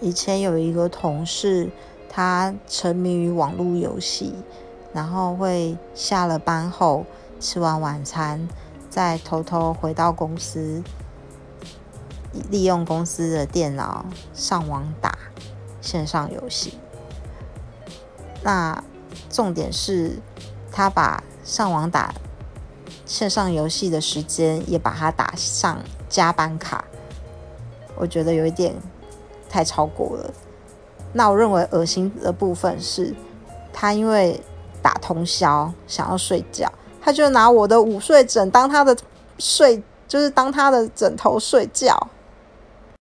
以前有一个同事，他沉迷于网络游戏，然后会下了班后吃完晚餐，再偷偷回到公司，利用公司的电脑上网打线上游戏。那重点是，他把上网打线上游戏的时间也把它打上加班卡，我觉得有一点。太超过了，那我认为恶心的部分是，他因为打通宵想要睡觉，他就拿我的午睡枕当他的睡，就是当他的枕头睡觉。